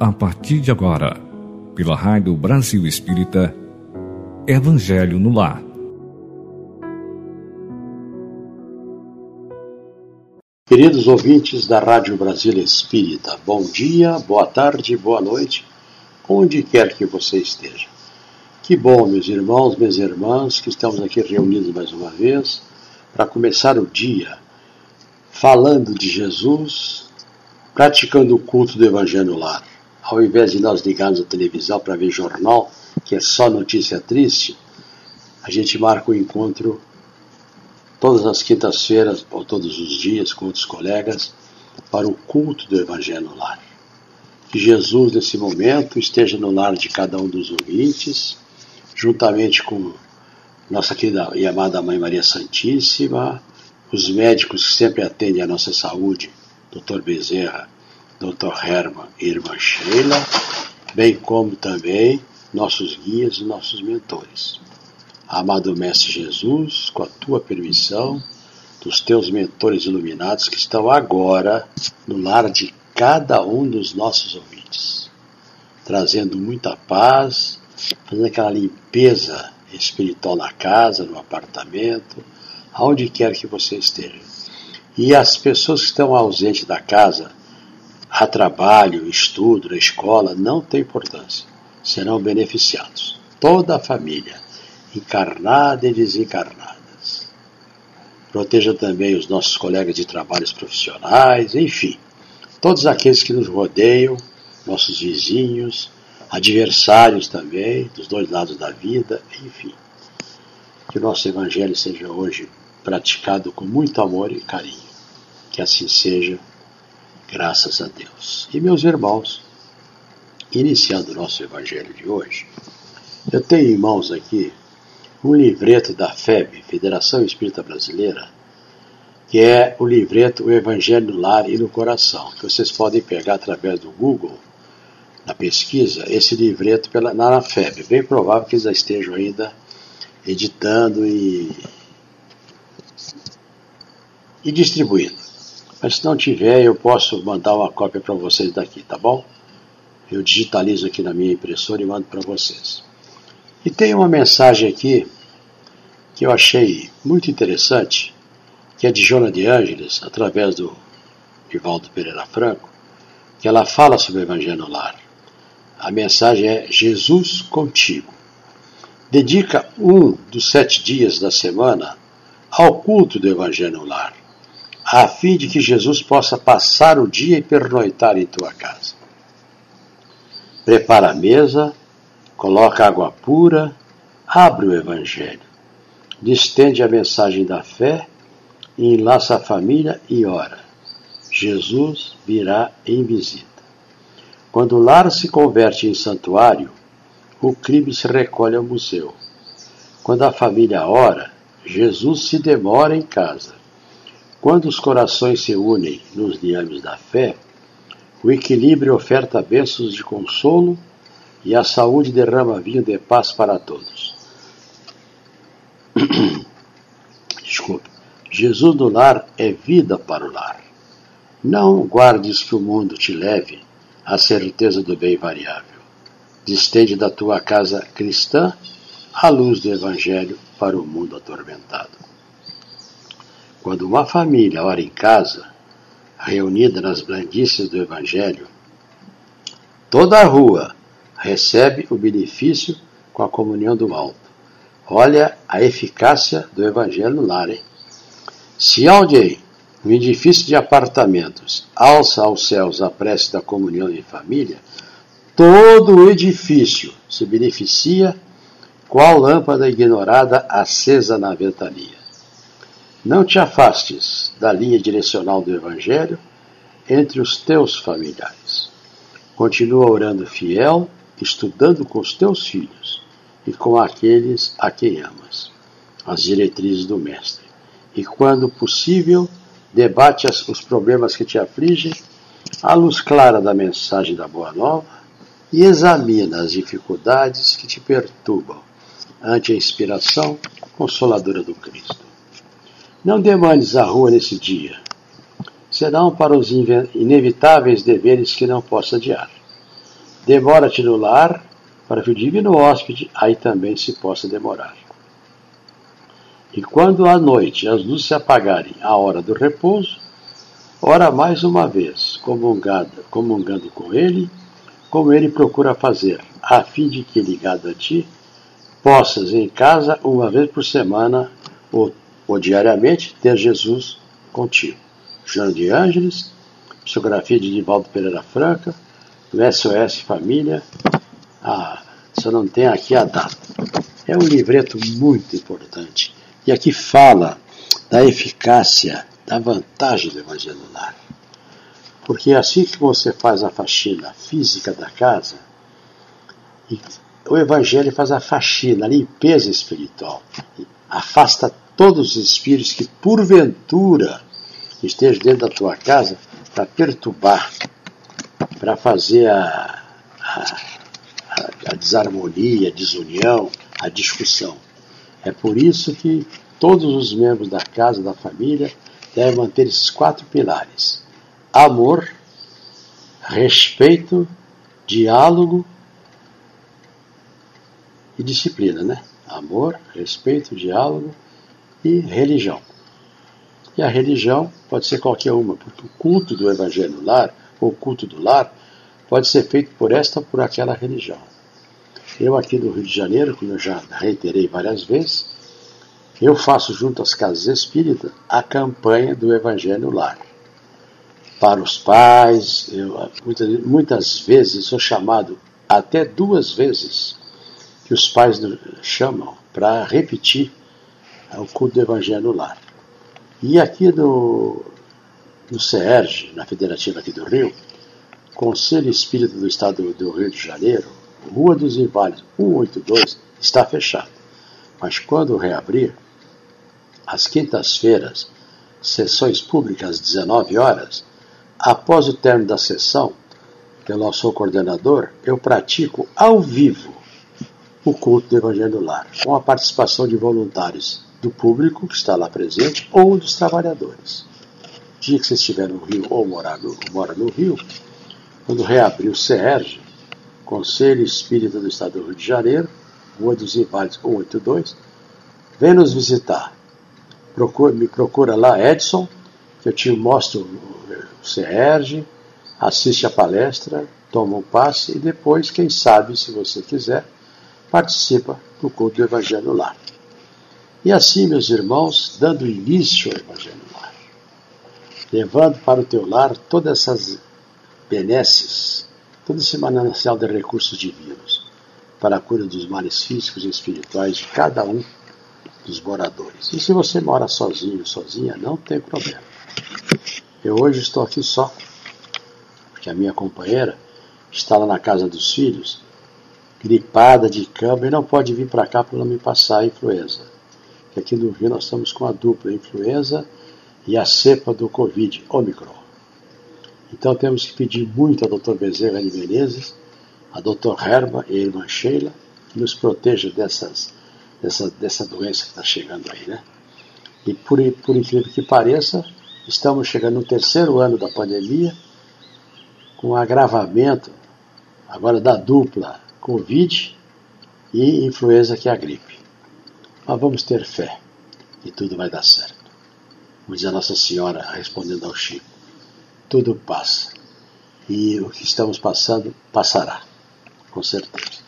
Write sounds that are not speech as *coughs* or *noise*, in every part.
a partir de agora, pela Rádio Brasil Espírita, Evangelho no Lar. Queridos ouvintes da Rádio Brasil Espírita, bom dia, boa tarde, boa noite, onde quer que você esteja. Que bom, meus irmãos, minhas irmãs, que estamos aqui reunidos mais uma vez para começar o dia falando de Jesus, praticando o culto do Evangelho no lar. Ao invés de nós ligarmos a televisão para ver jornal, que é só notícia triste, a gente marca o um encontro todas as quintas-feiras ou todos os dias com outros colegas para o culto do Evangelho no lar. Que Jesus, nesse momento, esteja no lar de cada um dos ouvintes, juntamente com nossa querida e amada Mãe Maria Santíssima, os médicos que sempre atendem a nossa saúde, Dr. Bezerra, Dr. Herman e Irmã Sheila, bem como também nossos guias e nossos mentores. Amado Mestre Jesus, com a tua permissão, dos teus mentores iluminados que estão agora no lar de cada um dos nossos ouvintes, trazendo muita paz, fazendo aquela limpeza espiritual na casa, no apartamento, aonde quer que você esteja. E as pessoas que estão ausentes da casa, a trabalho, estudo, escola, não tem importância. Serão beneficiados. Toda a família, encarnada e desencarnadas. Proteja também os nossos colegas de trabalhos profissionais, enfim, todos aqueles que nos rodeiam, nossos vizinhos, adversários também, dos dois lados da vida, enfim. Que o nosso Evangelho seja hoje praticado com muito amor e carinho. Que assim seja, graças a Deus. E meus irmãos, iniciando o nosso Evangelho de hoje, eu tenho em mãos aqui um livreto da FEB, Federação Espírita Brasileira, que é o livreto O Evangelho no Lar e no Coração, que vocês podem pegar através do Google, na pesquisa, esse livreto pela, na FEB. Bem provável que eles já estejam ainda editando e e distribuindo. Mas se não tiver, eu posso mandar uma cópia para vocês daqui, tá bom? Eu digitalizo aqui na minha impressora e mando para vocês. E tem uma mensagem aqui que eu achei muito interessante, que é de Jona de Ângeles, através do Ivaldo Pereira Franco, que ela fala sobre o Evangelho no Lar. A mensagem é Jesus contigo. Dedica um dos sete dias da semana ao culto do Evangelho no Lar a fim de que Jesus possa passar o dia e pernoitar em tua casa. Prepara a mesa, coloca água pura, abre o Evangelho, distende a mensagem da fé enlaça a família e ora. Jesus virá em visita. Quando o lar se converte em santuário, o crime se recolhe ao museu. Quando a família ora, Jesus se demora em casa. Quando os corações se unem nos liames da fé, o equilíbrio oferta bênçãos de consolo e a saúde derrama vinho de paz para todos. *clears throat* Desculpe. Jesus no lar é vida para o lar. Não guardes que o mundo te leve à certeza do bem variável. Distende da tua casa cristã a luz do Evangelho para o mundo atormentado. Quando uma família ora em casa, reunida nas blandícias do Evangelho, toda a rua recebe o benefício com a comunhão do alto. Olha a eficácia do Evangelho no lar. Hein? Se alguém, no edifício de apartamentos, alça aos céus a prece da comunhão em família, todo o edifício se beneficia qual lâmpada ignorada acesa na ventania. Não te afastes da linha direcional do Evangelho entre os teus familiares. Continua orando fiel, estudando com os teus filhos e com aqueles a quem amas, as diretrizes do Mestre. E, quando possível, debate os problemas que te afligem à luz clara da mensagem da Boa Nova e examina as dificuldades que te perturbam ante a inspiração consoladora do Cristo. Não demandes a rua nesse dia. Serão para os inevitáveis deveres que não posso adiar. demora-te no lar, para que o divino hóspede aí também se possa demorar. E quando à noite as luzes se apagarem à hora do repouso, ora mais uma vez, comungando, comungando com ele, como ele procura fazer, a fim de que, ligado a ti, possas em casa, uma vez por semana ou, ou diariamente, ter Jesus contigo. João de Ângeles, psicografia de Divaldo Pereira Franca, do SOS Família. Ah, só não tem aqui a data. É um livreto muito importante. E aqui fala da eficácia, da vantagem do Evangelho Lar. Porque assim que você faz a faxina física da casa, o Evangelho faz a faxina, a limpeza espiritual. Afasta todos os espíritos que, porventura, estejam dentro da tua casa para perturbar, para fazer a, a, a desarmonia, a desunião, a discussão. É por isso que todos os membros da casa, da família, devem manter esses quatro pilares: amor, respeito, diálogo e disciplina, né? Amor, respeito, diálogo e religião. E a religião pode ser qualquer uma, porque o culto do evangelho lar, ou culto do lar, pode ser feito por esta ou por aquela religião. Eu aqui do Rio de Janeiro, como eu já reiterei várias vezes, eu faço junto às casas espíritas a campanha do Evangelho Lar. Para os pais, eu, muitas, muitas vezes sou chamado até duas vezes que os pais chamam para repetir o culto do Evangelho Lar. E aqui no, no CERJ, na Federativa aqui do Rio, Conselho Espírita do Estado do Rio de Janeiro, Rua dos Inválidos 182 está fechado. Mas quando reabrir, às quintas-feiras, sessões públicas às 19 horas, após o término da sessão, pelo nosso coordenador, eu pratico ao vivo o culto do Evangelho Lar, com a participação de voluntários do público que está lá presente ou dos trabalhadores. Dia que você estiver no Rio ou morar no, mora no Rio, quando reabrir o CERJ, Conselho Espírita do Estado do Rio de Janeiro, Rua dos Inválidos 182. Vem nos visitar. Procura, me procura lá, Edson, que eu te mostro o CERG, assiste a palestra, toma um passe e depois, quem sabe, se você quiser, participa do culto do Evangelho lá. E assim, meus irmãos, dando início ao Evangelho lá, levando para o teu lar todas essas benesses todo esse manancial de recursos divinos para a cura dos males físicos e espirituais de cada um dos moradores. E se você mora sozinho, sozinha, não tem problema. Eu hoje estou aqui só, porque a minha companheira está lá na casa dos filhos, gripada de cama e não pode vir para cá para não me passar a influenza. Que aqui no Rio nós estamos com a dupla influenza e a cepa do Covid, Omicron. Então temos que pedir muito ao Dr. Bezerra de Menezes, a Dr. Herma e a irmã Sheila, que nos proteja dessas, dessa, dessa doença que está chegando aí, né? E por, por incrível que pareça, estamos chegando no terceiro ano da pandemia, com agravamento agora da dupla Covid e influenza que é a gripe. Mas vamos ter fé e tudo vai dar certo. Como diz a Nossa Senhora respondendo ao Chico tudo passa. E o que estamos passando passará, com certeza.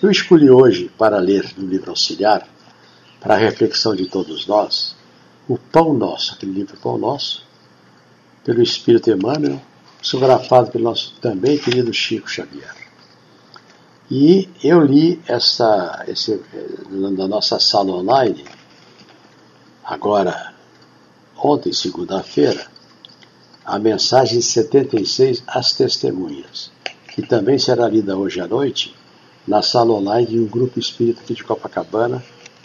Eu escolhi hoje para ler no livro auxiliar, para a reflexão de todos nós, o Pão Nosso, aquele livro Pão Nosso, pelo Espírito Emmanuel, psicografado pelo nosso também querido Chico Xavier. E eu li essa, esse, na nossa sala online, agora, ontem, segunda-feira, a mensagem 76 às testemunhas, que também será lida hoje à noite na sala online de um grupo espírita aqui de Copacabana,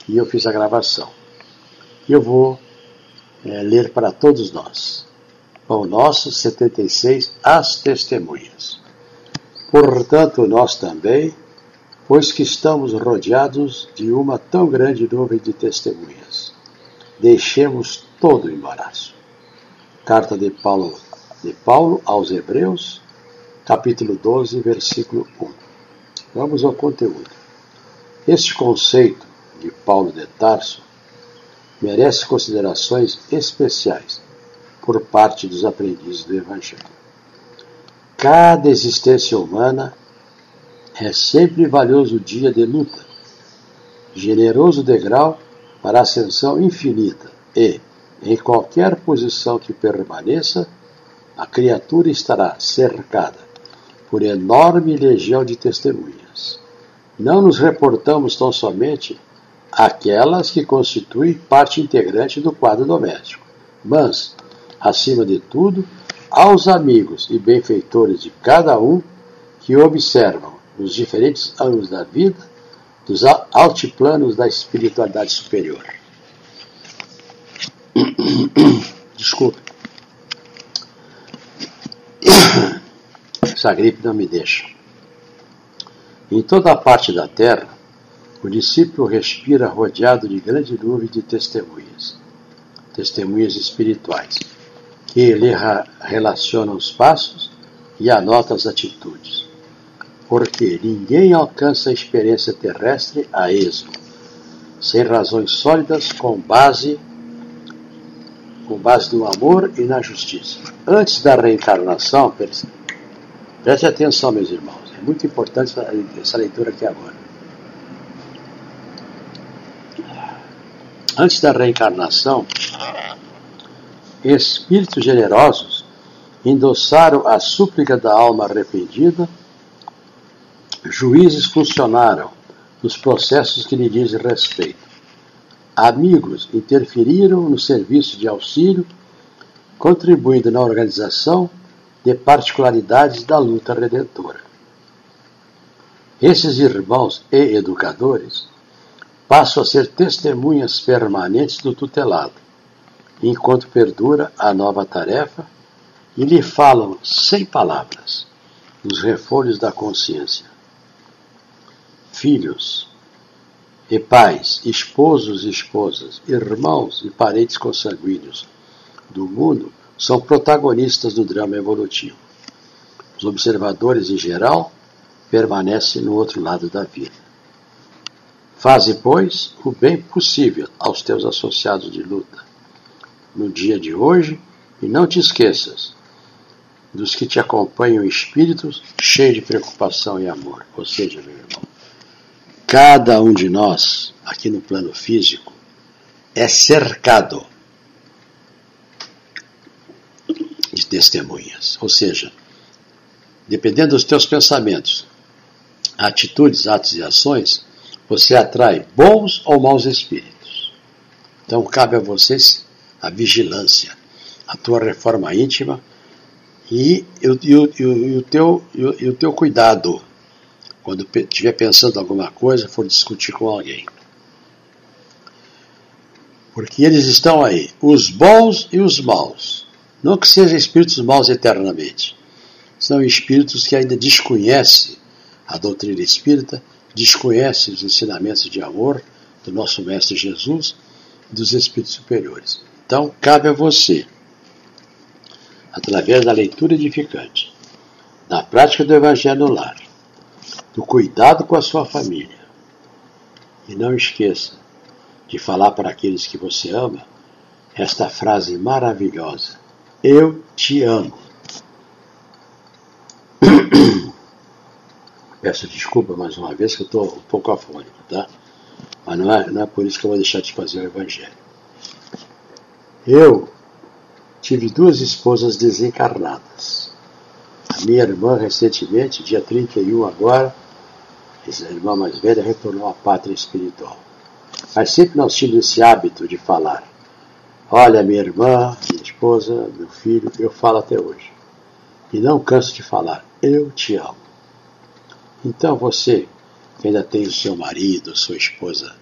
e eu fiz a gravação. Eu vou é, ler para todos nós. Pão Nosso 76 às testemunhas. Portanto, nós também, pois que estamos rodeados de uma tão grande nuvem de testemunhas, deixemos todo o embaraço Carta de Paulo, de Paulo aos Hebreus, capítulo 12, versículo 1. Vamos ao conteúdo. Este conceito de Paulo de Tarso merece considerações especiais por parte dos aprendizes do Evangelho. Cada existência humana é sempre valioso dia de luta, generoso degrau para ascensão infinita e, em qualquer posição que permaneça, a criatura estará cercada por enorme legião de testemunhas. Não nos reportamos tão somente aquelas que constituem parte integrante do quadro doméstico, mas, acima de tudo, aos amigos e benfeitores de cada um que observam os diferentes ângulos da vida dos altiplanos da espiritualidade superior. *coughs* Desculpe. Essa gripe não me deixa. Em toda a parte da terra, o discípulo respira rodeado de grande nuvem de testemunhas, testemunhas espirituais, que lhe relacionam os passos e anota as atitudes. Porque ninguém alcança a experiência terrestre a esmo, sem razões sólidas com base com base no amor e na justiça. Antes da reencarnação, preste atenção, meus irmãos, é muito importante essa leitura aqui agora. antes da reencarnação, espíritos generosos endossaram a súplica da alma arrependida, juízes funcionaram nos processos que lhe dizem respeito, amigos interferiram no serviço de auxílio, contribuindo na organização de particularidades da luta redentora. Esses irmãos e educadores passam a ser testemunhas permanentes do tutelado, enquanto perdura a nova tarefa e lhe falam sem palavras nos refolhos da consciência. Filhos e pais, esposos e esposas, irmãos e parentes consanguíneos do mundo são protagonistas do drama evolutivo. Os observadores, em geral, permanecem no outro lado da vida. Faze, pois, o bem possível aos teus associados de luta no dia de hoje e não te esqueças dos que te acompanham espíritos cheios de preocupação e amor. Ou seja, meu irmão, cada um de nós, aqui no plano físico, é cercado de testemunhas. Ou seja, dependendo dos teus pensamentos, atitudes, atos e ações, você atrai bons ou maus espíritos. Então cabe a vocês a vigilância, a tua reforma íntima e, e, e, e o, teu, e, o teu cuidado quando estiver pensando alguma coisa, for discutir com alguém. Porque eles estão aí, os bons e os maus. Não que sejam espíritos maus eternamente. São espíritos que ainda desconhecem a doutrina espírita desconhece os ensinamentos de amor do nosso Mestre Jesus e dos Espíritos Superiores. Então, cabe a você, através da leitura edificante, da prática do Evangelho no lar, do cuidado com a sua família, e não esqueça de falar para aqueles que você ama esta frase maravilhosa: Eu te amo. *coughs* Peço desculpa mais uma vez que eu estou um pouco afônico, tá? Mas não é, não é por isso que eu vou deixar de fazer o Evangelho. Eu tive duas esposas desencarnadas. A minha irmã, recentemente, dia 31 agora, essa irmã mais velha, retornou à pátria espiritual. Mas sempre nós tínhamos esse hábito de falar. Olha, minha irmã, minha esposa, meu filho, eu falo até hoje. E não canso de falar, eu te amo. Então você, que ainda tem o seu marido, sua esposa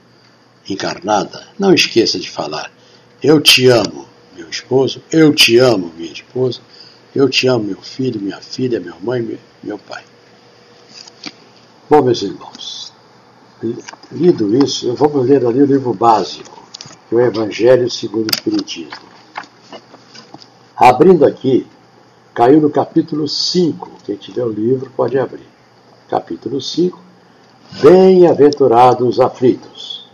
encarnada, não esqueça de falar: Eu te amo, meu esposo, eu te amo, minha esposa, eu te amo, meu filho, minha filha, minha mãe, meu pai. Bom, meus irmãos, lido isso, vamos ler ali o livro básico, que é o Evangelho segundo o Espiritismo. Abrindo aqui, caiu no capítulo 5, Quem tiver o livro pode abrir. Capítulo 5. Bem-aventurados aflitos.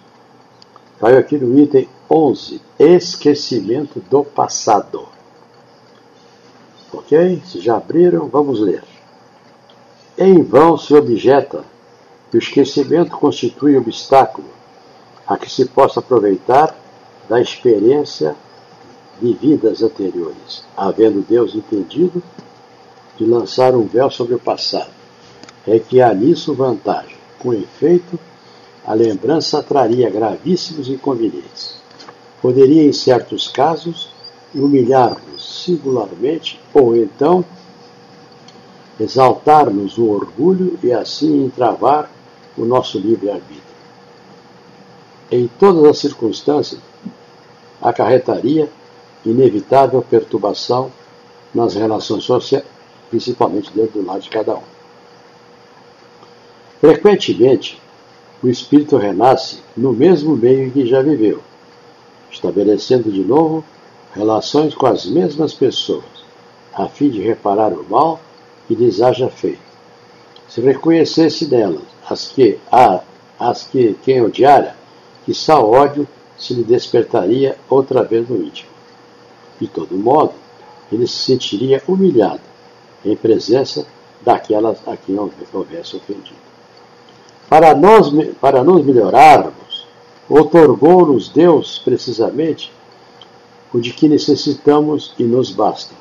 Caiu aqui no item 11. Esquecimento do passado. Ok? Se já abriram, vamos ler. Em vão se objeta que o esquecimento constitui obstáculo a que se possa aproveitar da experiência de vidas anteriores, havendo Deus entendido de lançar um véu sobre o passado. É que há nisso vantagem. Com efeito, a lembrança traria gravíssimos inconvenientes. Poderia, em certos casos, humilhar-nos singularmente ou então exaltar-nos o orgulho e assim entravar o nosso livre-arbítrio. Em todas as circunstâncias, acarretaria inevitável perturbação nas relações sociais, principalmente dentro do lado de cada um. Frequentemente, o espírito renasce no mesmo meio em que já viveu, estabelecendo de novo relações com as mesmas pessoas, a fim de reparar o mal que lhes haja feito. Se reconhecesse nelas as que, a, as que quem odiara, que só ódio se lhe despertaria outra vez no íntimo. De todo modo, ele se sentiria humilhado em presença daquelas a quem houvesse ofendido. Para nós, para nos melhorarmos, otorgou-nos Deus, precisamente, o de que necessitamos e nos basta,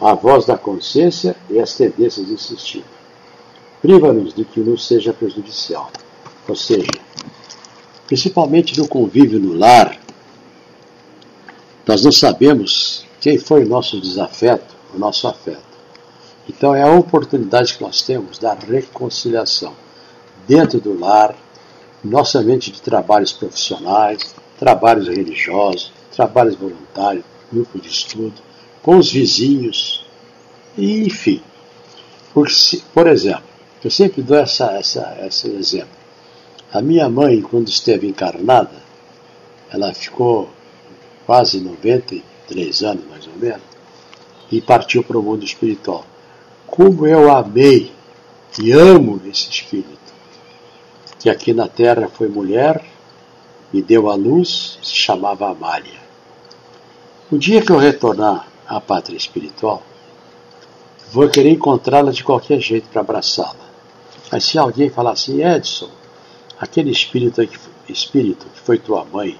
a voz da consciência e as tendências insistivas. Priva-nos de que nos seja prejudicial, ou seja, principalmente no convívio no lar, nós não sabemos quem foi o nosso desafeto, o nosso afeto. Então é a oportunidade que nós temos da reconciliação dentro do lar, nossa mente de trabalhos profissionais, trabalhos religiosos, trabalhos voluntários, grupo de estudo, com os vizinhos, e, enfim. Por exemplo, eu sempre dou essa, essa, esse exemplo. A minha mãe, quando esteve encarnada, ela ficou quase 93 anos, mais ou menos, e partiu para o mundo espiritual. Como eu amei e amo esse espírito, que aqui na Terra foi mulher, me deu a luz, se chamava Amália. O dia que eu retornar à pátria espiritual, vou querer encontrá-la de qualquer jeito para abraçá-la. Mas se alguém falar assim, Edson, aquele espírito, espírito que foi tua mãe,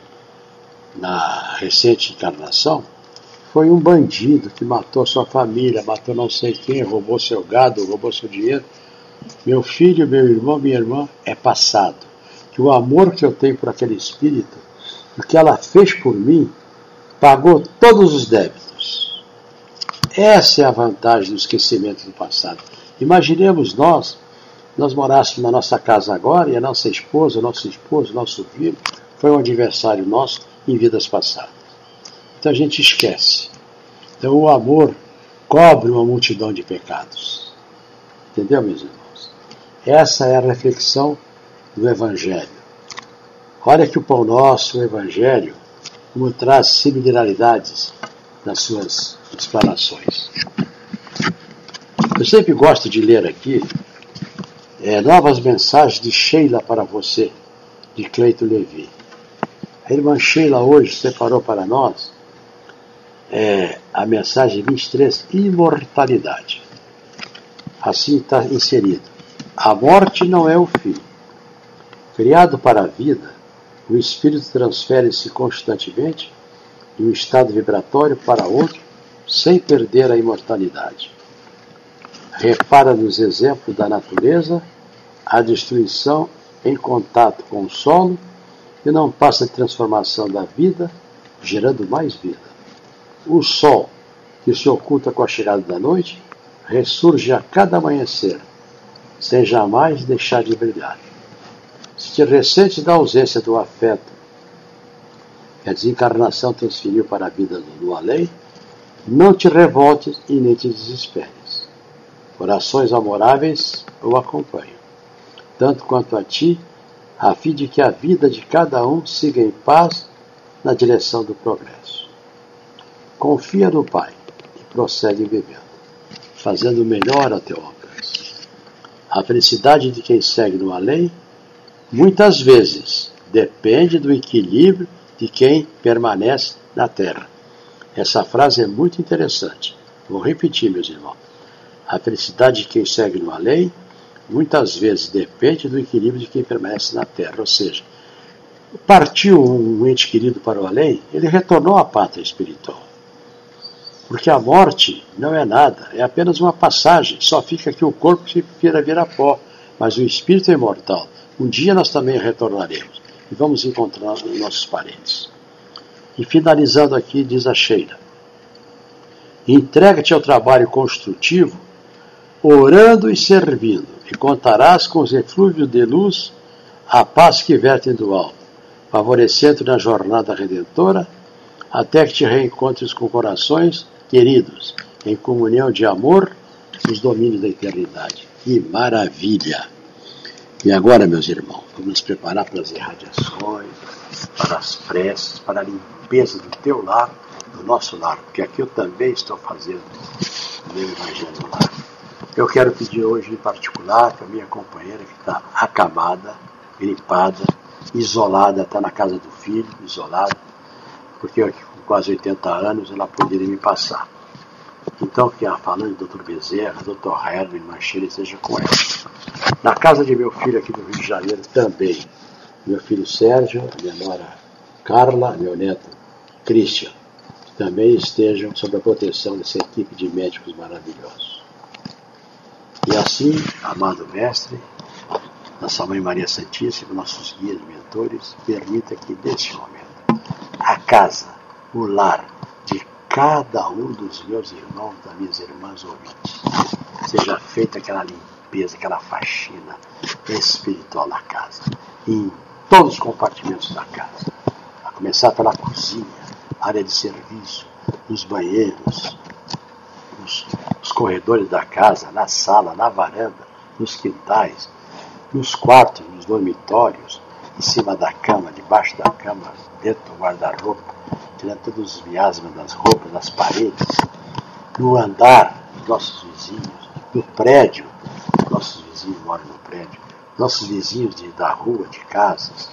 na recente encarnação, foi um bandido que matou sua família, matou não sei quem, roubou seu gado, roubou seu dinheiro. Meu filho, meu irmão, minha irmã, é passado. Que o amor que eu tenho por aquele espírito, o que ela fez por mim, pagou todos os débitos. Essa é a vantagem do esquecimento do passado. Imaginemos nós, nós morássemos na nossa casa agora e a nossa esposa, nosso esposo, nosso filho, foi um adversário nosso em vidas passadas. Então a gente esquece. Então o amor cobre uma multidão de pecados. Entendeu, meus irmãos? Essa é a reflexão do Evangelho. Olha que o pão nosso, o Evangelho, como traz similaridades nas suas explanações. Eu sempre gosto de ler aqui é, Novas Mensagens de Sheila para Você, de Cleito Levi. A irmã Sheila hoje separou para nós é, a mensagem 23, imortalidade. Assim está inserido. A morte não é o fim. Criado para a vida, o espírito transfere-se constantemente de um estado vibratório para outro, sem perder a imortalidade. Repara nos exemplos da natureza, a destruição em contato com o solo e não passa de transformação da vida, gerando mais vida. O sol, que se oculta com a chegada da noite, ressurge a cada amanhecer, sem jamais deixar de brilhar. Se te ressentes da ausência do afeto que a desencarnação transferiu para a vida do além, não te revoltes e nem te desesperes. Corações amoráveis o acompanham, tanto quanto a ti a fim de que a vida de cada um siga em paz na direção do progresso. Confia no Pai e prossegue vivendo, fazendo melhor a teu alcance. A felicidade de quem segue no além, muitas vezes, depende do equilíbrio de quem permanece na terra. Essa frase é muito interessante. Vou repetir, meus irmãos. A felicidade de quem segue no além, muitas vezes depende do equilíbrio de quem permanece na terra. Ou seja, partiu um ente querido para o além, ele retornou à pátria espiritual. Porque a morte não é nada, é apenas uma passagem, só fica que o corpo que vira vira pó, mas o espírito é imortal. Um dia nós também retornaremos e vamos encontrar nossos parentes. E finalizando aqui, diz a Sheila: entrega-te ao trabalho construtivo, orando e servindo, e contarás com os eflúvios de luz a paz que vertem do alto favorecendo na jornada redentora, até que te reencontres com corações queridos, em comunhão de amor nos domínios da eternidade. Que maravilha! E agora, meus irmãos, vamos nos preparar para as irradiações, para as preces, para a limpeza do teu lar, do nosso lar, porque aqui eu também estou fazendo o meu evangelho. Eu quero pedir hoje em particular para a minha companheira que está acamada, gripada, isolada, está na casa do filho, isolada, porque eu, com quase 80 anos ela poderia me passar. Então, que a falando do Dr. Bezerra, Dr. Herman Mancheira esteja com ela. Na casa de meu filho aqui do Rio de Janeiro também. Meu filho Sérgio, minha nora Carla, meu neto Christian. Também estejam sob a proteção dessa equipe de médicos maravilhosos. E assim, amado mestre, nossa Mãe Maria Santíssima, nossos guias, mentores, permita que neste momento a casa, o lar de cada um dos meus irmãos, das minhas irmãs ouvintes, seja feita aquela limpeza, aquela faxina espiritual na casa, em todos os compartimentos da casa, a começar pela cozinha, área de serviço, nos banheiros, nos, nos corredores da casa, na sala, na varanda, nos quintais, nos quartos, nos dormitórios, em cima da cama, debaixo da cama, dentro do guarda-roupa, tirando todos os miasmas das roupas, das paredes, no andar dos nossos vizinhos, no prédio, nossos vizinhos moram no prédio, nossos vizinhos de, da rua, de casas,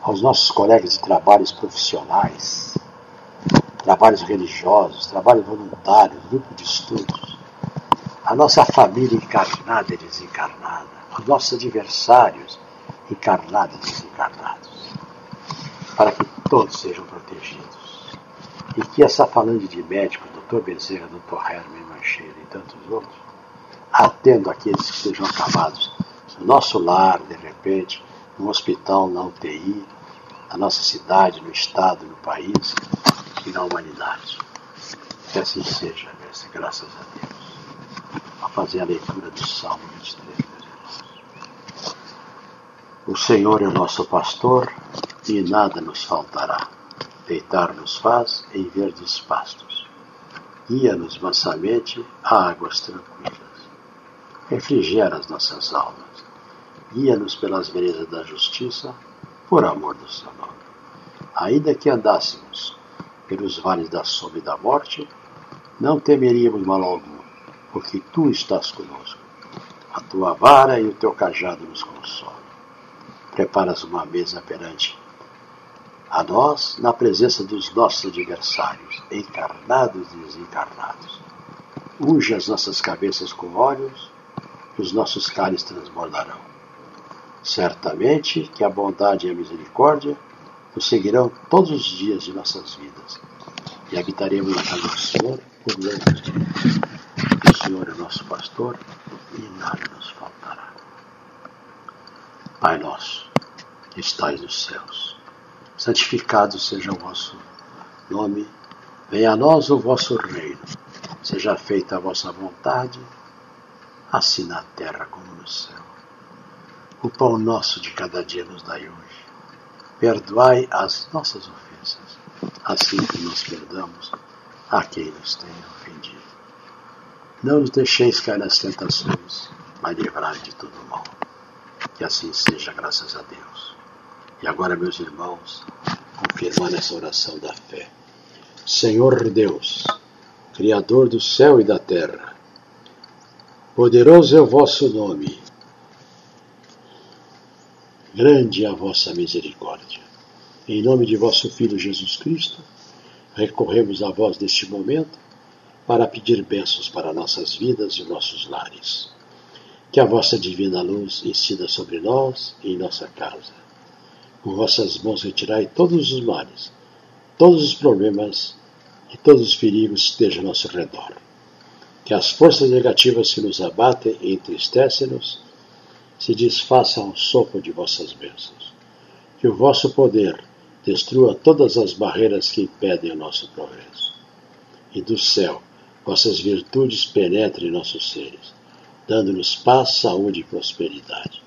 aos nossos colegas de trabalhos profissionais, trabalhos religiosos, trabalhos voluntários, grupo de estudos, a nossa família encarnada e desencarnada os nossos adversários, encarnados e desencarnados, para que todos sejam protegidos. E que essa falando de médico, Dr. Bezerra, Dr. Herman Mancheira e tantos outros, atendo aqueles que sejam acabados no nosso lar, de repente, no hospital, na UTI, na nossa cidade, no estado, no país e na humanidade. Que assim seja, graças a Deus. A fazer a leitura do Salmo 23. O Senhor é nosso pastor e nada nos faltará. Deitar-nos faz em verdes pastos. Guia-nos mansamente a águas tranquilas. Refrigera as nossas almas. Guia-nos pelas veredas da justiça, por amor do seu nome. Ainda que andássemos pelos vales da sombra e da morte, não temeríamos mal algum, porque tu estás conosco. A tua vara e o teu cajado nos consolam preparas uma mesa perante a nós na presença dos nossos adversários, encarnados e desencarnados. Unge as nossas cabeças com óleos e os nossos cálices transbordarão. Certamente que a bondade e a misericórdia nos seguirão todos os dias de nossas vidas e habitaremos na casa do Senhor por longos dias. O Senhor é nosso pastor e nada nos faltará. Pai nosso, que estais nos céus, santificado seja o vosso nome, venha a nós o vosso reino, seja feita a vossa vontade, assim na terra como no céu. O pão nosso de cada dia nos dai hoje. Perdoai as nossas ofensas, assim como nós perdamos a quem nos tem ofendido. Não nos deixeis cair nas tentações, mas livrai de todo mal. Que assim seja, graças a Deus. E agora, meus irmãos, confirmando essa oração da fé. Senhor Deus, Criador do céu e da terra, poderoso é o vosso nome, grande é a vossa misericórdia. Em nome de vosso Filho Jesus Cristo, recorremos a vós neste momento para pedir bênçãos para nossas vidas e nossos lares. Que a vossa divina luz incida sobre nós e em nossa casa. Com vossas mãos retirai todos os males, todos os problemas e todos os perigos estejam ao nosso redor. Que as forças negativas que nos abatem e entristecem-nos se desfaçam ao sopro de vossas bênçãos. Que o vosso poder destrua todas as barreiras que impedem o nosso progresso. E do céu, vossas virtudes penetrem nossos seres, dando-nos paz, saúde e prosperidade.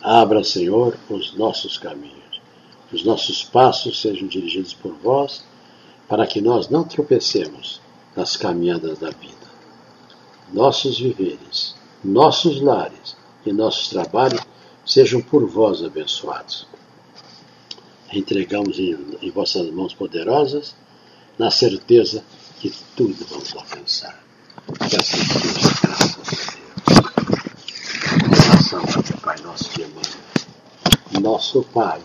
Abra, Senhor, os nossos caminhos, que os nossos passos sejam dirigidos por vós, para que nós não tropecemos nas caminhadas da vida. Nossos viveres, nossos lares e nossos trabalhos sejam por vós abençoados entregamos em, em vossas mãos poderosas, na certeza que tudo vamos alcançar. Que assim seja, graças a Deus. Oração para Pai nosso de Emmanuel. Nosso Pai,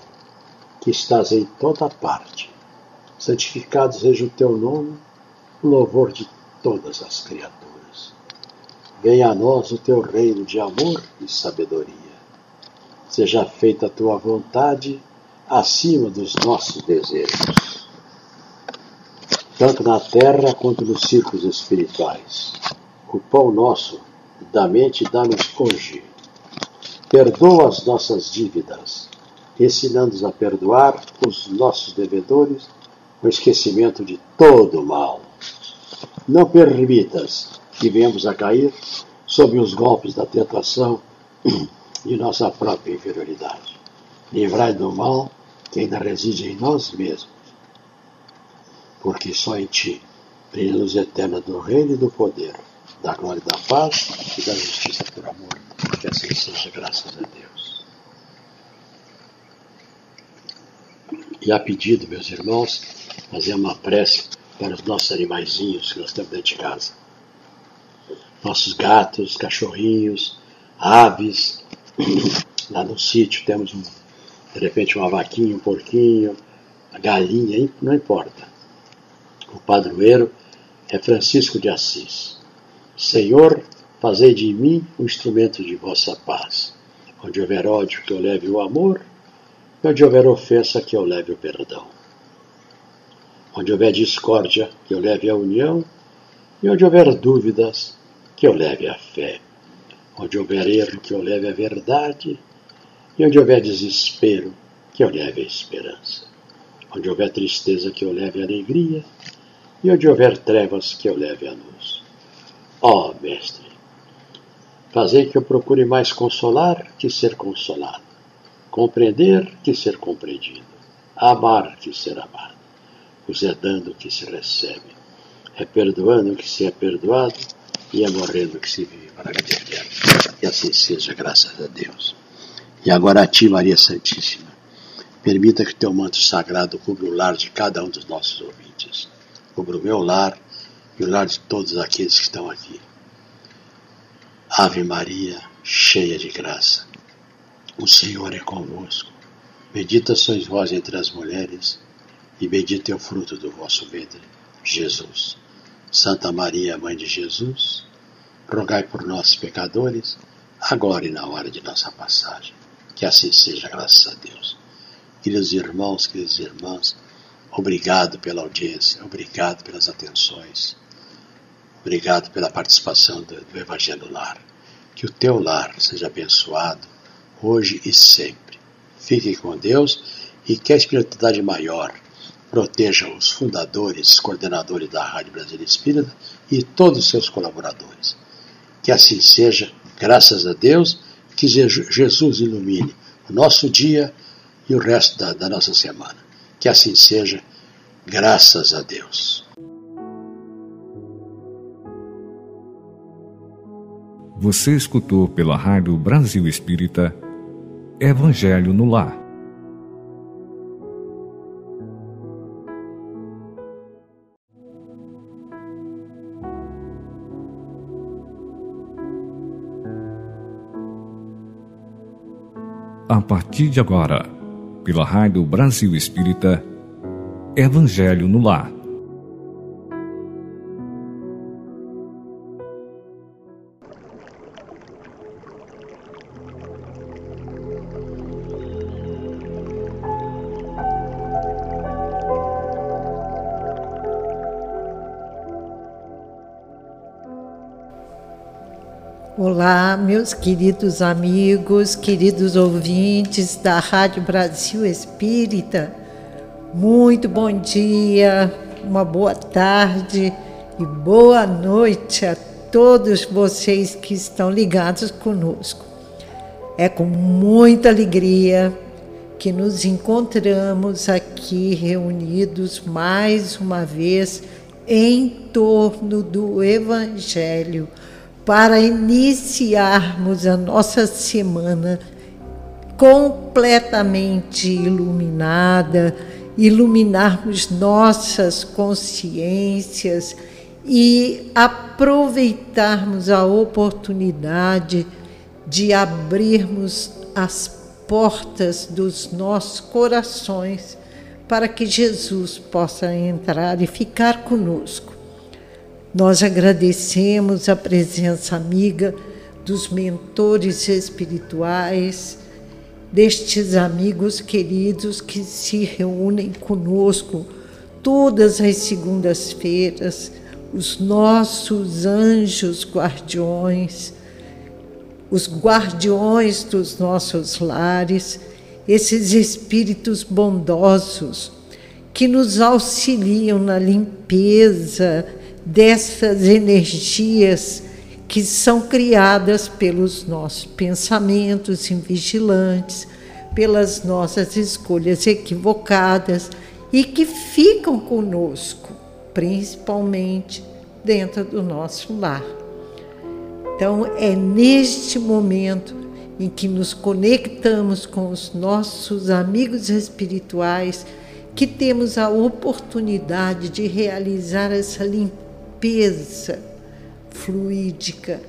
que estás em toda parte, santificado seja o teu nome, o louvor de todas as criaturas. Venha a nós o teu reino de amor e sabedoria. Seja feita a tua vontade acima dos nossos desejos, tanto na terra quanto nos círculos espirituais. O pão nosso da mente dá-nos hoje. Perdoa as nossas dívidas, ensinando-nos a perdoar os nossos devedores com esquecimento de todo o mal. Não permitas que venhamos a cair sob os golpes da tentação *clears throat* e nossa própria inferioridade livrai do mal que ainda reside em nós mesmos. Porque só em Ti brilha luz eterna do reino e do poder, da glória e da paz e da justiça por amor. Que assim seja, graças a Deus. E a pedido, meus irmãos, fazer uma prece para os nossos animaizinhos que nós temos dentro de casa. Nossos gatos, cachorrinhos, aves. *coughs* Lá no sítio temos um de repente uma vaquinha, um porquinho, a galinha, não importa. O padroeiro é Francisco de Assis. Senhor, fazei de mim um instrumento de vossa paz. Onde houver ódio, que eu leve o amor, onde houver ofensa, que eu leve o perdão. Onde houver discórdia, que eu leve a união, e onde houver dúvidas, que eu leve a fé. Onde houver erro, que eu leve a verdade, e onde houver desespero, que eu leve a esperança. Onde houver tristeza, que eu leve a alegria. E onde houver trevas, que eu leve a luz. Ó oh, Mestre, fazei que eu procure mais consolar que ser consolado, compreender que ser compreendido, amar que ser amado, pois é dando que se recebe, é perdoando que se é perdoado e é morrendo que se vive para a vida eterna. E assim seja, graças a Deus. E agora a Ti, Maria Santíssima, permita que Teu manto sagrado cubra o lar de cada um dos nossos ouvintes. Cubra o meu lar e o lar de todos aqueles que estão aqui. Ave Maria, cheia de graça, o Senhor é convosco. Bendita sois vós entre as mulheres, e bendito é o fruto do vosso ventre, Jesus. Santa Maria, Mãe de Jesus, rogai por nós, pecadores, agora e na hora de nossa passagem. Que assim seja, graças a Deus. Queridos irmãos, queridas irmãs, obrigado pela audiência, obrigado pelas atenções, obrigado pela participação do, Evangelho Lar. Que o teu lar seja abençoado hoje e sempre. Fique com Deus e que a espiritualidade maior proteja os fundadores, coordenadores da Rádio Brasileira Espírita e todos os seus colaboradores. Que assim seja, graças a Deus que Jesus ilumine o nosso dia e o resto da, da nossa semana. Que assim seja, graças a Deus. Você escutou pela Rádio Brasil Espírita Evangelho no Lar a partir de agora, pela Rádio Brasil Espírita, Evangelho no Lar. Olá, meus queridos amigos, queridos ouvintes da Rádio Brasil Espírita. Muito bom dia, uma boa tarde e boa noite a todos vocês que estão ligados conosco. É com muita alegria que nos encontramos aqui reunidos mais uma vez em torno do Evangelho para iniciarmos a nossa semana completamente iluminada, iluminarmos nossas consciências e aproveitarmos a oportunidade de abrirmos as portas dos nossos corações para que Jesus possa entrar e ficar conosco. Nós agradecemos a presença amiga dos mentores espirituais, destes amigos queridos que se reúnem conosco todas as segundas-feiras, os nossos anjos guardiões, os guardiões dos nossos lares, esses espíritos bondosos que nos auxiliam na limpeza dessas energias que são criadas pelos nossos pensamentos invigilantes, pelas nossas escolhas equivocadas e que ficam conosco, principalmente dentro do nosso lar. Então, é neste momento em que nos conectamos com os nossos amigos espirituais que temos a oportunidade de realizar essa limpeza limpeza fluídica.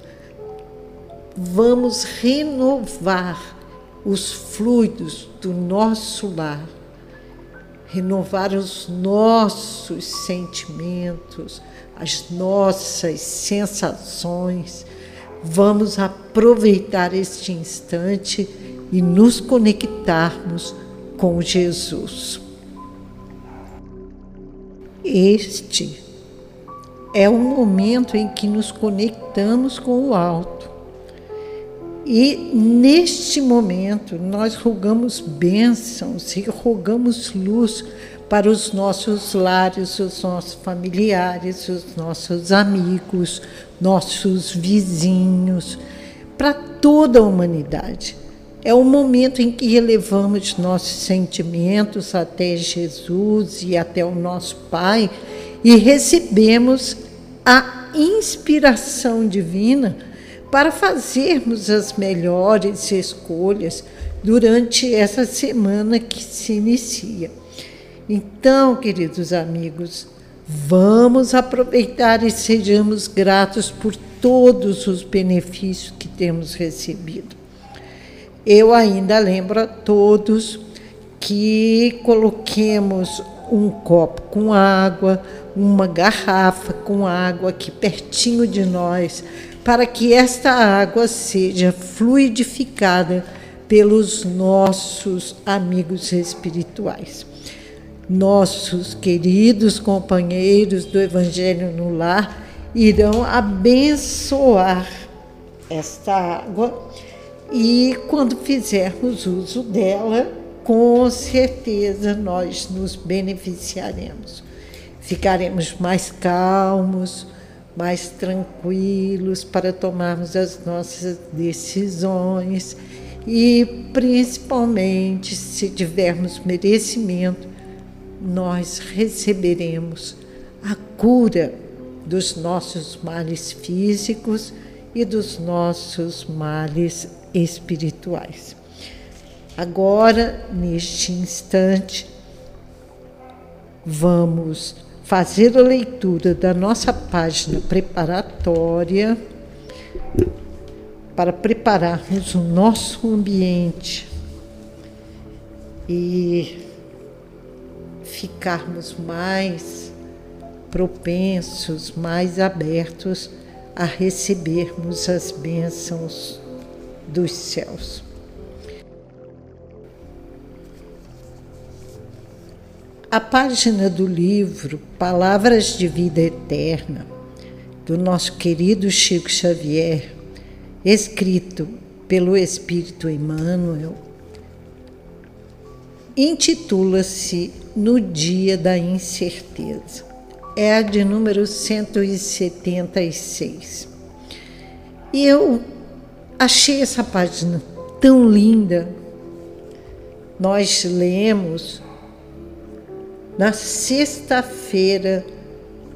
Vamos renovar os fluidos do nosso lar, renovar os nossos sentimentos, as nossas sensações. Vamos aproveitar este instante e nos conectarmos com Jesus. Este é o momento em que nos conectamos com o alto. E neste momento nós rogamos bênçãos e rogamos luz para os nossos lares, os nossos familiares, os nossos amigos, nossos vizinhos, para toda a humanidade. É o momento em que elevamos nossos sentimentos até Jesus e até o nosso Pai e recebemos a inspiração divina para fazermos as melhores escolhas durante essa semana que se inicia. Então, queridos amigos, vamos aproveitar e sejamos gratos por todos os benefícios que temos recebido. Eu ainda lembro a todos que coloquemos um copo com água, uma garrafa com água aqui pertinho de nós, para que esta água seja fluidificada pelos nossos amigos espirituais. Nossos queridos companheiros do Evangelho no Lar irão abençoar esta água e, quando fizermos uso dela, com certeza nós nos beneficiaremos. Ficaremos mais calmos, mais tranquilos para tomarmos as nossas decisões e, principalmente, se tivermos merecimento, nós receberemos a cura dos nossos males físicos e dos nossos males espirituais. Agora, neste instante, vamos fazer a leitura da nossa página preparatória para prepararmos o nosso ambiente e ficarmos mais propensos, mais abertos a recebermos as bênçãos dos céus. A página do livro Palavras de Vida Eterna, do nosso querido Chico Xavier, escrito pelo Espírito Emmanuel, intitula-se No Dia da Incerteza. É a de número 176. E eu achei essa página tão linda. Nós lemos na sexta-feira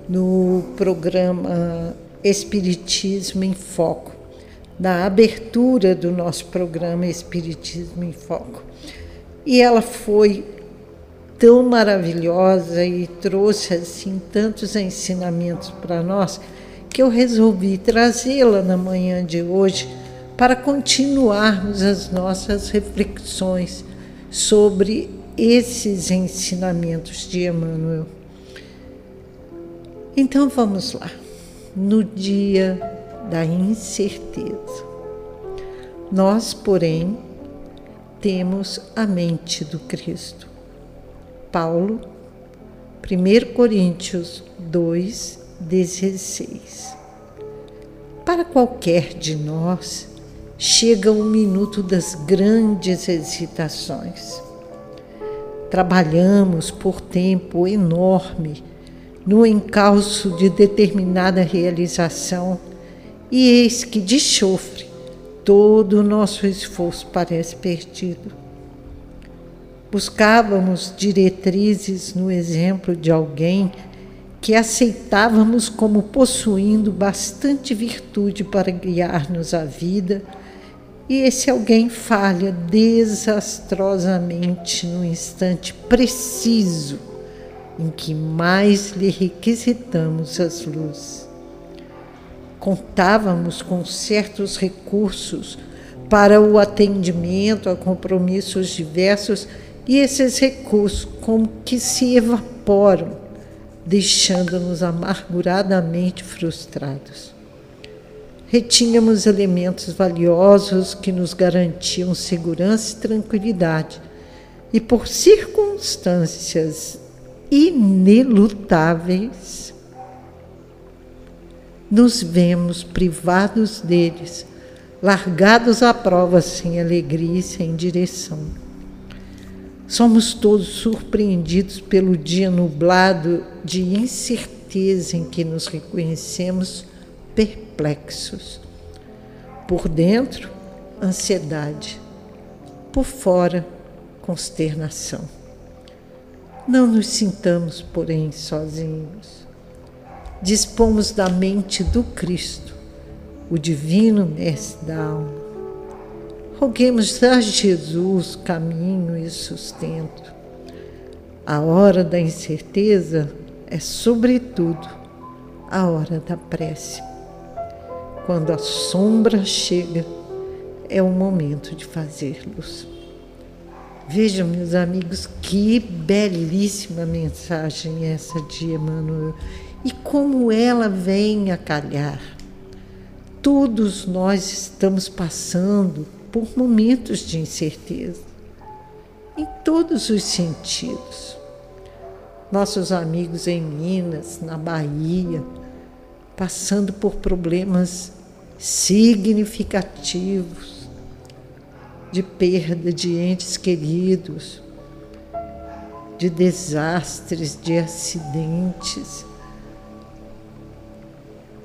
no programa Espiritismo em Foco, na abertura do nosso programa Espiritismo em Foco. E ela foi tão maravilhosa e trouxe assim tantos ensinamentos para nós que eu resolvi trazê-la na manhã de hoje para continuarmos as nossas reflexões sobre esses ensinamentos de Emmanuel. Então vamos lá. No dia da incerteza. Nós, porém, temos a mente do Cristo. Paulo, 1 Coríntios 2, 16. Para qualquer de nós, chega o minuto das grandes hesitações. Trabalhamos por tempo enorme no encalço de determinada realização e eis que de chofre todo o nosso esforço parece perdido. Buscávamos diretrizes no exemplo de alguém que aceitávamos como possuindo bastante virtude para guiar-nos à vida, e esse alguém falha desastrosamente no instante preciso em que mais lhe requisitamos as luzes contávamos com certos recursos para o atendimento a compromissos diversos e esses recursos como que se evaporam, deixando-nos amarguradamente frustrados. Retínhamos elementos valiosos que nos garantiam segurança e tranquilidade, e por circunstâncias inelutáveis, nos vemos privados deles, largados à prova sem alegria e sem direção. Somos todos surpreendidos pelo dia nublado de incerteza em que nos reconhecemos perplexos. Por dentro, ansiedade. Por fora, consternação. Não nos sintamos, porém, sozinhos dispomos da mente do Cristo, o divino mestre da alma. Roguemos a Jesus caminho e sustento. A hora da incerteza é, sobretudo, a hora da prece. Quando a sombra chega, é o momento de fazer luz. Vejam, meus amigos, que belíssima mensagem essa de Emmanuel e como ela vem a calhar. Todos nós estamos passando por momentos de incerteza, em todos os sentidos. Nossos amigos em Minas, na Bahia, passando por problemas significativos de perda de entes queridos, de desastres, de acidentes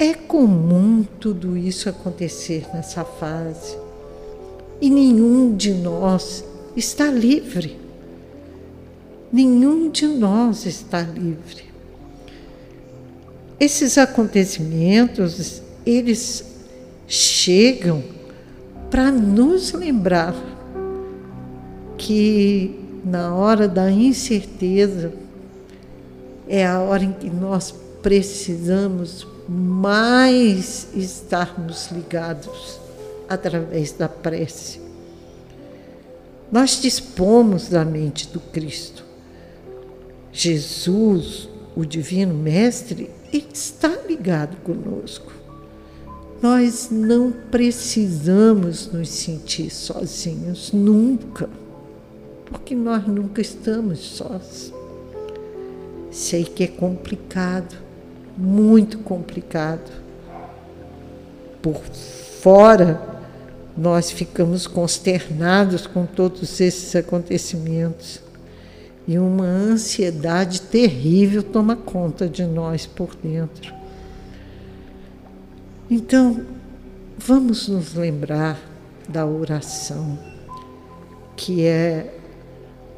é comum tudo isso acontecer nessa fase e nenhum de nós está livre. Nenhum de nós está livre. Esses acontecimentos, eles chegam para nos lembrar que na hora da incerteza é a hora em que nós precisamos mais estarmos ligados através da prece. nós dispomos da mente do Cristo. Jesus, o Divino Mestre, está ligado conosco. Nós não precisamos nos sentir sozinhos, nunca, porque nós nunca estamos sós. Sei que é complicado, muito complicado. Por fora, nós ficamos consternados com todos esses acontecimentos e uma ansiedade terrível toma conta de nós por dentro. Então, vamos nos lembrar da oração, que é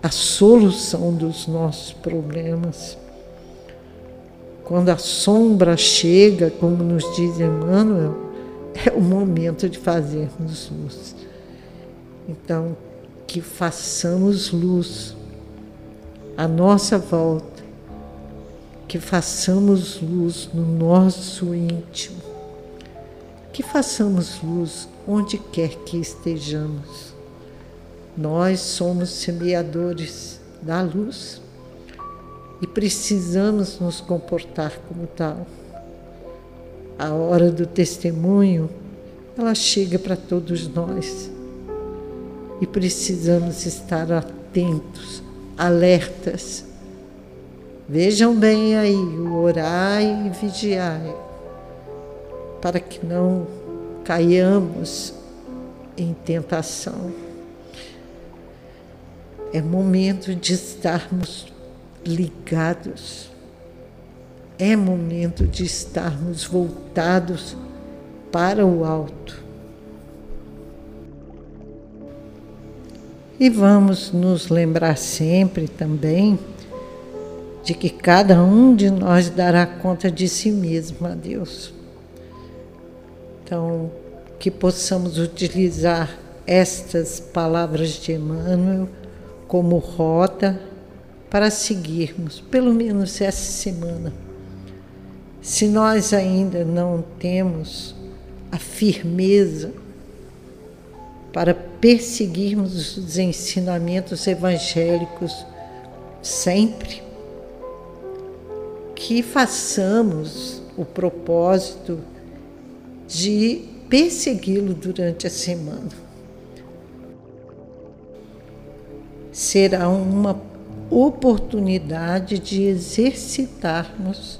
a solução dos nossos problemas. Quando a sombra chega, como nos diz Emmanuel, é o momento de fazermos luz. Então, que façamos luz à nossa volta, que façamos luz no nosso íntimo, que façamos luz onde quer que estejamos. Nós somos semeadores da luz e precisamos nos comportar como tal a hora do testemunho, ela chega para todos nós. E precisamos estar atentos, alertas. Vejam bem aí, o orai e vigiai, para que não caiamos em tentação. É momento de estarmos ligados é momento de estarmos voltados para o alto. E vamos nos lembrar sempre também de que cada um de nós dará conta de si mesmo a Deus. Então, que possamos utilizar estas palavras de Emmanuel como rota para seguirmos, pelo menos essa semana. Se nós ainda não temos a firmeza para perseguirmos os ensinamentos evangélicos sempre, que façamos o propósito de persegui-lo durante a semana. Será uma oportunidade de exercitarmos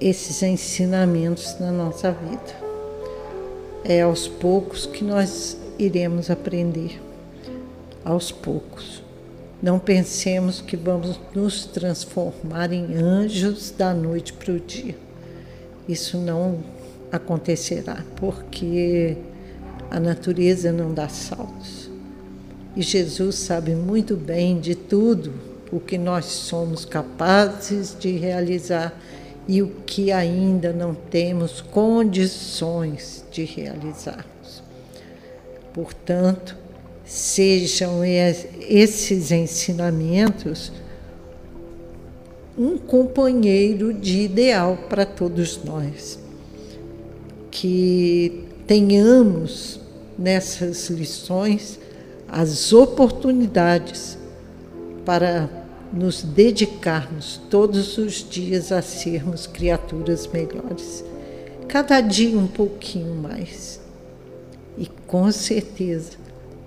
esses ensinamentos na nossa vida. É aos poucos que nós iremos aprender. Aos poucos. Não pensemos que vamos nos transformar em anjos da noite para o dia. Isso não acontecerá, porque a natureza não dá saltos. E Jesus sabe muito bem de tudo o que nós somos capazes de realizar e o que ainda não temos condições de realizarmos. Portanto, sejam esses ensinamentos um companheiro de ideal para todos nós. Que tenhamos nessas lições as oportunidades para nos dedicarmos todos os dias a sermos criaturas melhores, cada dia um pouquinho mais. E com certeza,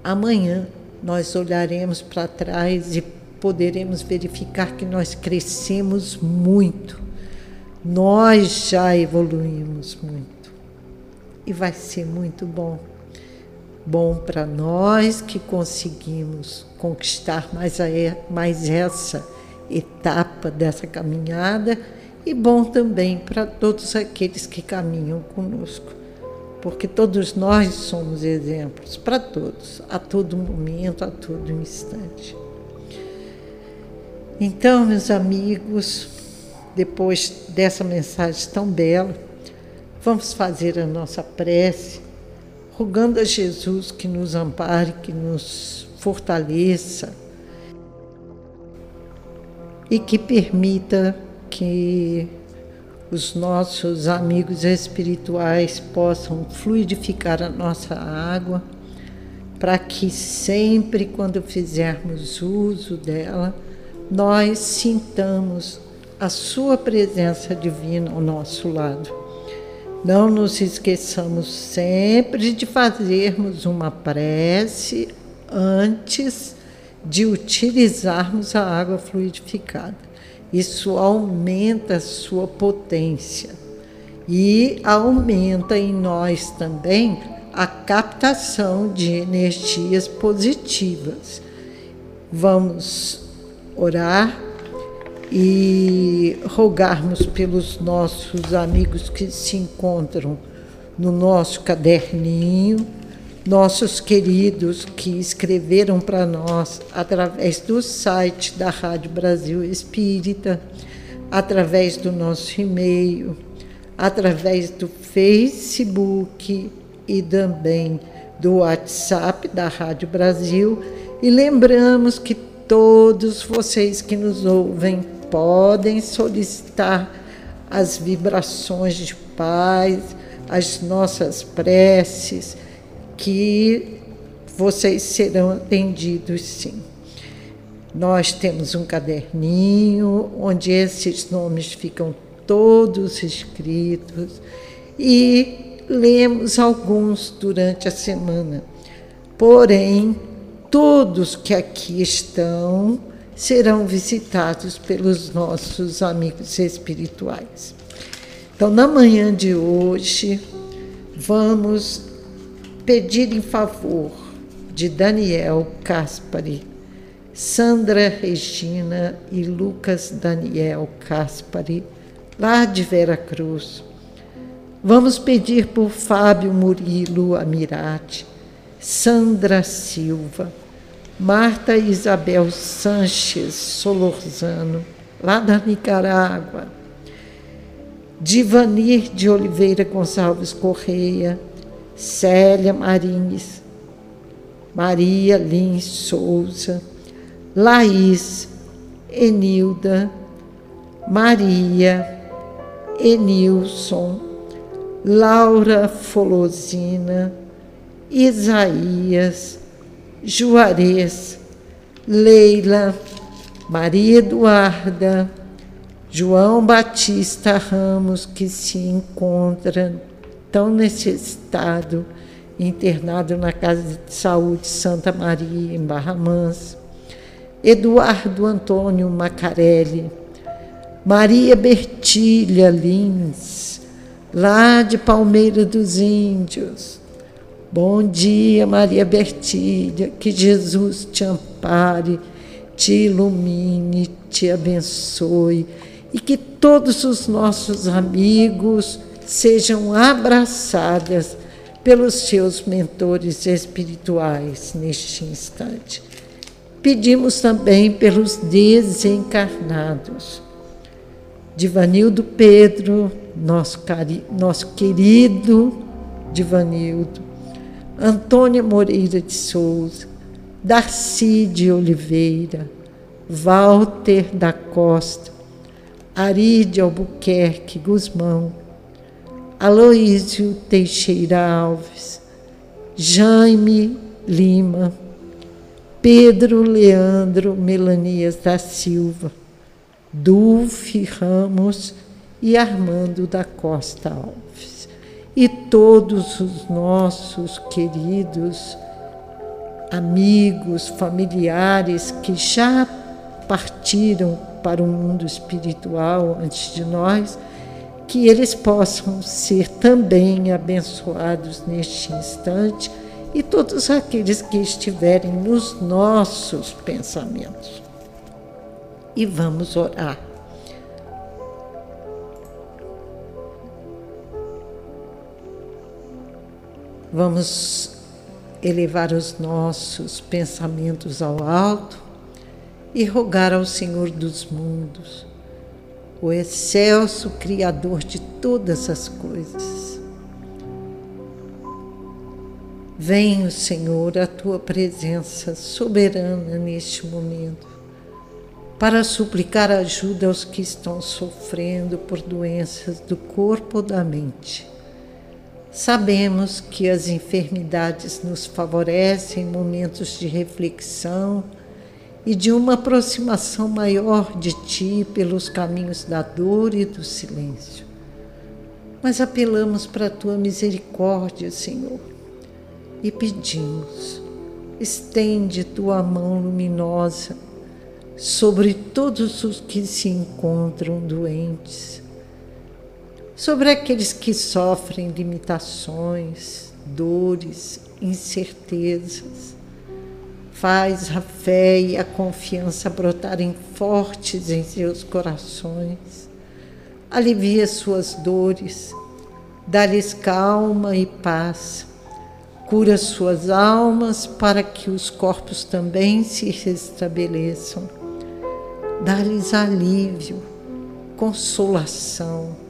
amanhã nós olharemos para trás e poderemos verificar que nós crescemos muito, nós já evoluímos muito. E vai ser muito bom bom para nós que conseguimos conquistar mais, a, mais essa etapa dessa caminhada e bom também para todos aqueles que caminham conosco, porque todos nós somos exemplos para todos, a todo momento, a todo instante. Então, meus amigos, depois dessa mensagem tão bela, vamos fazer a nossa prece rogando a Jesus que nos ampare, que nos fortaleça e que permita que os nossos amigos espirituais possam fluidificar a nossa água, para que sempre quando fizermos uso dela, nós sintamos a Sua presença divina ao nosso lado. Não nos esqueçamos sempre de fazermos uma prece antes de utilizarmos a água fluidificada. Isso aumenta a sua potência e aumenta em nós também a captação de energias positivas. Vamos orar e rogarmos pelos nossos amigos que se encontram no nosso caderninho, nossos queridos que escreveram para nós através do site da Rádio Brasil Espírita, através do nosso e-mail, através do Facebook e também do WhatsApp da Rádio Brasil. E lembramos que todos vocês que nos ouvem podem solicitar as vibrações de paz, as nossas preces, que vocês serão atendidos sim. Nós temos um caderninho onde esses nomes ficam todos escritos e lemos alguns durante a semana. Porém, todos que aqui estão serão visitados pelos nossos amigos espirituais. Então, na manhã de hoje, vamos pedir em favor de Daniel Caspari, Sandra Regina e Lucas Daniel Caspari, lá de Vera Cruz. Vamos pedir por Fábio Murilo Amirati, Sandra Silva, Marta Isabel Sanches Solorzano, lá da Nicarágua, Divanir de Oliveira Gonçalves Correia, Célia Marines, Maria Lins Souza, Laís, Enilda, Maria, Enilson, Laura Folosina, Isaías, Juarez, Leila, Maria Eduarda, João Batista Ramos, que se encontra tão necessitado, internado na Casa de Saúde Santa Maria, em Barra Mansa, Eduardo Antônio Macarelli, Maria Bertilha Lins, lá de Palmeira dos Índios, Bom dia, Maria Bertilha, que Jesus te ampare, te ilumine, te abençoe e que todos os nossos amigos sejam abraçadas pelos seus mentores espirituais neste instante. Pedimos também pelos desencarnados. Divanildo Pedro, nosso, cari nosso querido Divanildo, Antônia Moreira de Souza, Darcy de Oliveira, Walter da Costa, Ari de Albuquerque Guzmão, Aloísio Teixeira Alves, Jaime Lima, Pedro Leandro Melanias da Silva, Dulce Ramos e Armando da Costa Alves e todos os nossos queridos amigos, familiares que já partiram para o mundo espiritual antes de nós, que eles possam ser também abençoados neste instante e todos aqueles que estiverem nos nossos pensamentos. E vamos orar. Vamos elevar os nossos pensamentos ao alto e rogar ao Senhor dos mundos, o excelso Criador de todas as coisas. Venha, Senhor, a tua presença soberana neste momento, para suplicar ajuda aos que estão sofrendo por doenças do corpo ou da mente Sabemos que as enfermidades nos favorecem em momentos de reflexão e de uma aproximação maior de Ti pelos caminhos da dor e do silêncio. Mas apelamos para a Tua misericórdia, Senhor, e pedimos, estende Tua mão luminosa sobre todos os que se encontram doentes sobre aqueles que sofrem limitações, dores, incertezas. Faz a fé e a confiança brotarem fortes em seus corações. Alivia suas dores, dá-lhes calma e paz. Cura suas almas para que os corpos também se restabeleçam. Dá-lhes alívio, consolação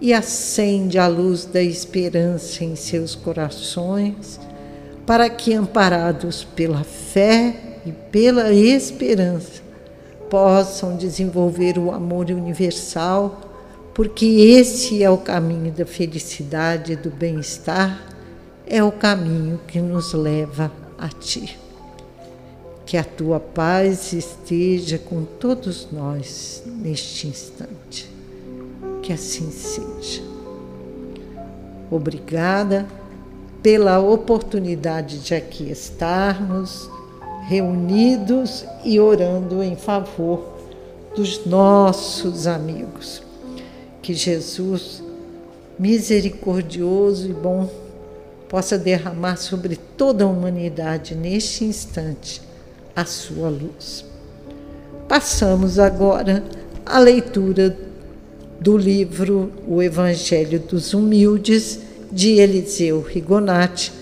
e acende a luz da esperança em seus corações, para que, amparados pela fé e pela esperança, possam desenvolver o amor universal, porque esse é o caminho da felicidade e do bem-estar, é o caminho que nos leva a Ti. Que a tua paz esteja com todos nós neste instante que assim seja. Obrigada pela oportunidade de aqui estarmos reunidos e orando em favor dos nossos amigos. Que Jesus, misericordioso e bom, possa derramar sobre toda a humanidade neste instante a sua luz. Passamos agora à leitura do livro O Evangelho dos Humildes, de Eliseu Rigonati,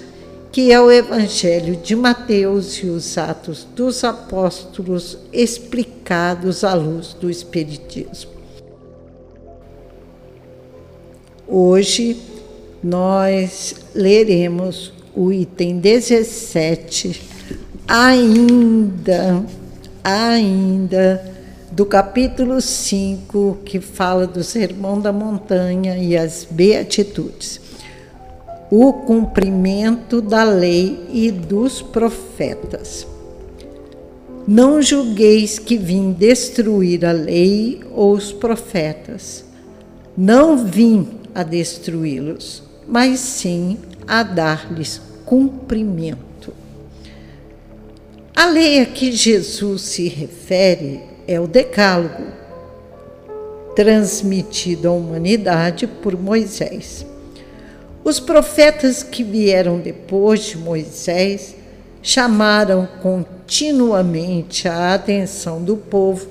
que é o Evangelho de Mateus e os Atos dos Apóstolos explicados à luz do Espiritismo. Hoje nós leremos o item 17, ainda, ainda do capítulo 5, que fala do Sermão da Montanha e as Beatitudes. O cumprimento da lei e dos profetas. Não julgueis que vim destruir a lei ou os profetas. Não vim a destruí-los, mas sim a dar-lhes cumprimento. A lei a que Jesus se refere é o Decálogo, transmitido à humanidade por Moisés. Os profetas que vieram depois de Moisés chamaram continuamente a atenção do povo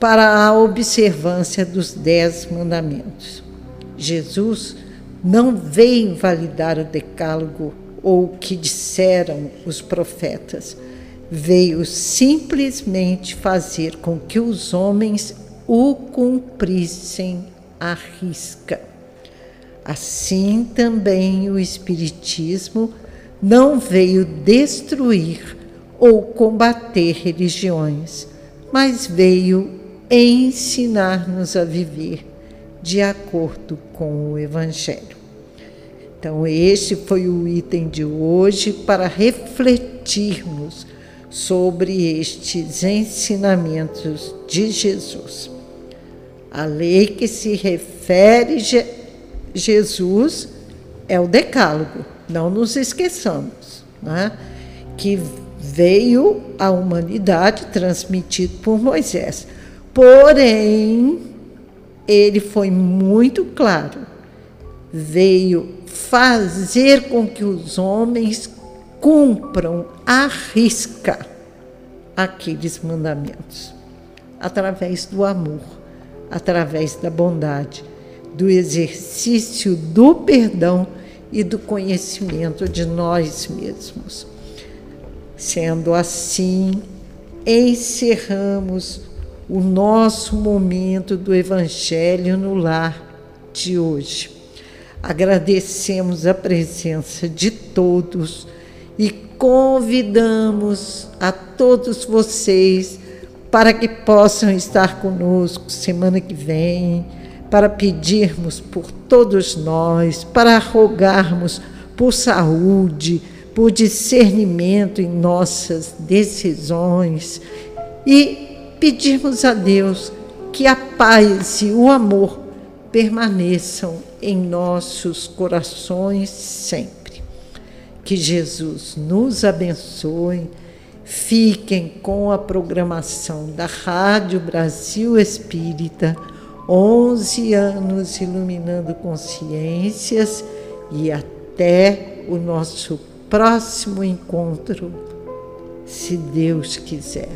para a observância dos Dez Mandamentos. Jesus não veio invalidar o Decálogo ou o que disseram os profetas veio simplesmente fazer com que os homens o cumprissem à risca. Assim também o Espiritismo não veio destruir ou combater religiões, mas veio ensinar-nos a viver de acordo com o Evangelho. Então, este foi o item de hoje para refletirmos sobre estes ensinamentos de Jesus. A lei que se refere a Jesus é o Decálogo, não nos esqueçamos, né? que veio à humanidade transmitido por Moisés. Porém, ele foi muito claro, veio fazer com que os homens cumpram à risca aqueles mandamentos, através do amor, através da bondade, do exercício do perdão e do conhecimento de nós mesmos. Sendo assim, encerramos o nosso momento do Evangelho no lar de hoje. Agradecemos a presença de todos e convidamos a todos vocês para que possam estar conosco semana que vem, para pedirmos por todos nós, para rogarmos por saúde, por discernimento em nossas decisões e pedirmos a Deus que a paz e o amor permaneçam em nossos corações sempre. Que Jesus nos abençoe. Fiquem com a programação da Rádio Brasil Espírita, 11 anos iluminando consciências e até o nosso próximo encontro, se Deus quiser.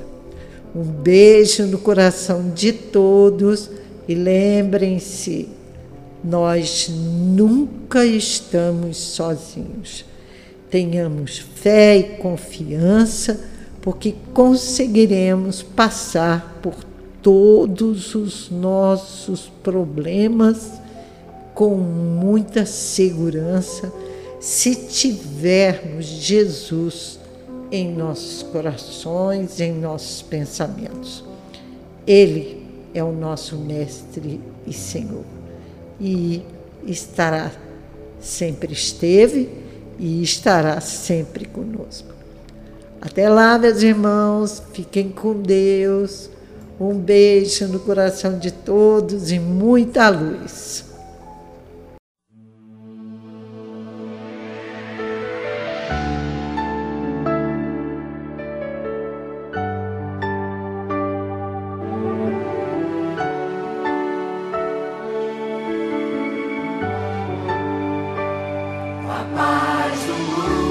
Um beijo no coração de todos e lembrem-se, nós nunca estamos sozinhos. Tenhamos fé e confiança, porque conseguiremos passar por todos os nossos problemas com muita segurança se tivermos Jesus em nossos corações, em nossos pensamentos. Ele é o nosso Mestre e Senhor. E estará, sempre esteve e estará sempre conosco. Até lá, meus irmãos, fiquem com Deus. Um beijo no coração de todos e muita luz. Bye. the moon.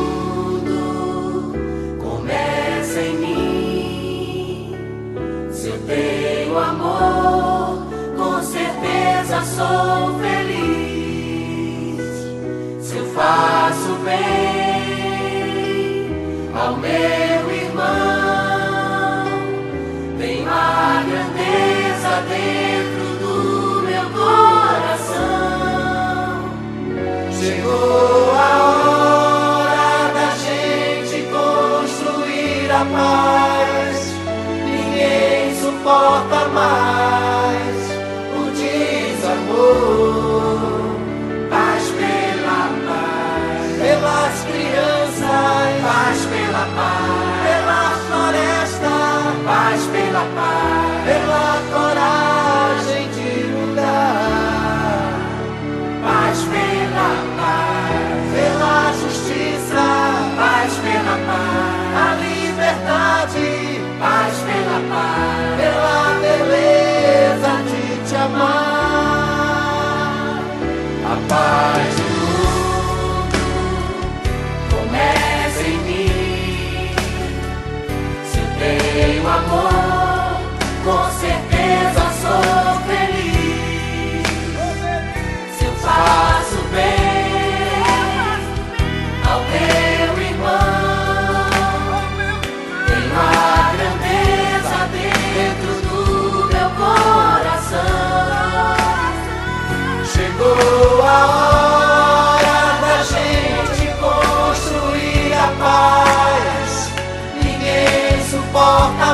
volta mais.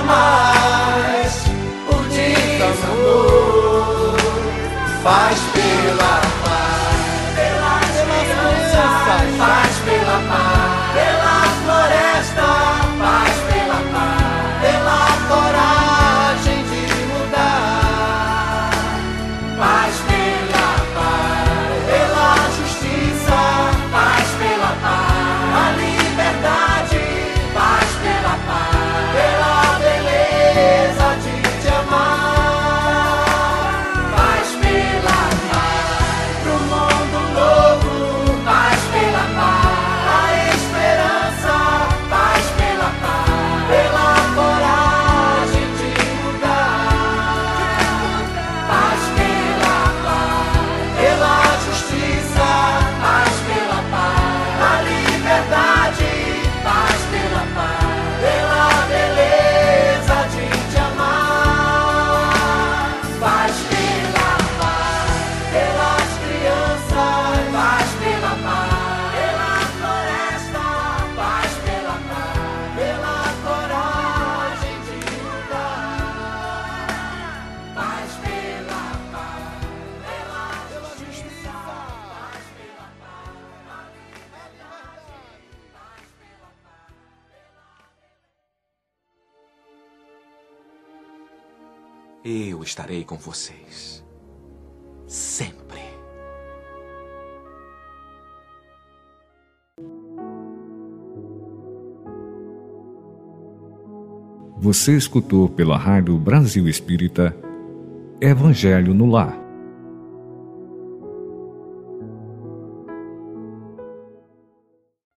mais o desamor amor. Faz estarei com vocês. Sempre. Você escutou pela Rádio Brasil Espírita Evangelho no Lar